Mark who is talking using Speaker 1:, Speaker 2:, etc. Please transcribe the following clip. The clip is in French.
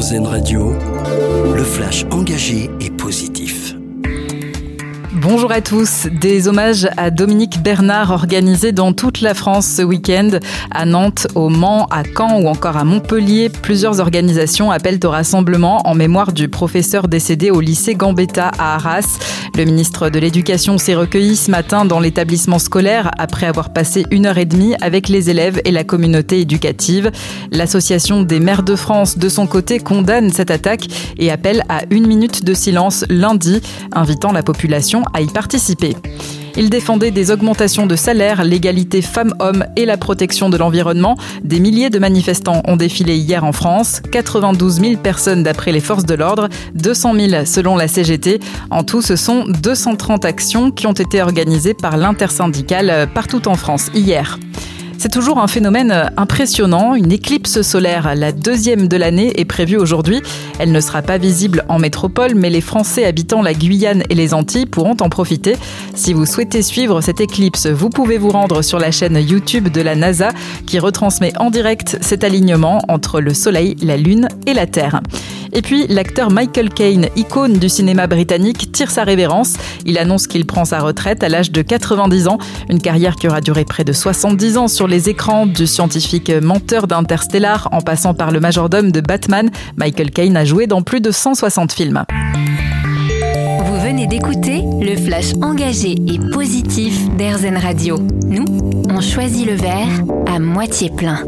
Speaker 1: Radio, le flash engagé et positif.
Speaker 2: Bonjour à tous. Des hommages à Dominique Bernard organisés dans toute la France ce week-end. À Nantes, au Mans, à Caen ou encore à Montpellier, plusieurs organisations appellent au rassemblement en mémoire du professeur décédé au lycée Gambetta à Arras. Le ministre de l'Éducation s'est recueilli ce matin dans l'établissement scolaire après avoir passé une heure et demie avec les élèves et la communauté éducative. L'association des maires de France, de son côté, condamne cette attaque et appelle à une minute de silence lundi, invitant la population à y participer. Il défendait des augmentations de salaire, l'égalité femmes-hommes et la protection de l'environnement. Des milliers de manifestants ont défilé hier en France, 92 000 personnes d'après les forces de l'ordre, 200 000 selon la CGT. En tout, ce sont 230 actions qui ont été organisées par l'intersyndicale partout en France hier. C'est toujours un phénomène impressionnant. Une éclipse solaire, la deuxième de l'année, est prévue aujourd'hui. Elle ne sera pas visible en métropole, mais les Français habitant la Guyane et les Antilles pourront en profiter. Si vous souhaitez suivre cette éclipse, vous pouvez vous rendre sur la chaîne YouTube de la NASA qui retransmet en direct cet alignement entre le Soleil, la Lune et la Terre. Et puis, l'acteur Michael Caine, icône du cinéma britannique, tire sa révérence. Il annonce qu'il prend sa retraite à l'âge de 90 ans, une carrière qui aura duré près de 70 ans sur les écrans, du scientifique menteur d'Interstellar en passant par le majordome de Batman. Michael Caine a joué dans plus de 160 films.
Speaker 3: Vous venez d'écouter le flash engagé et positif d'Airzen Radio. Nous, on choisit le verre à moitié plein.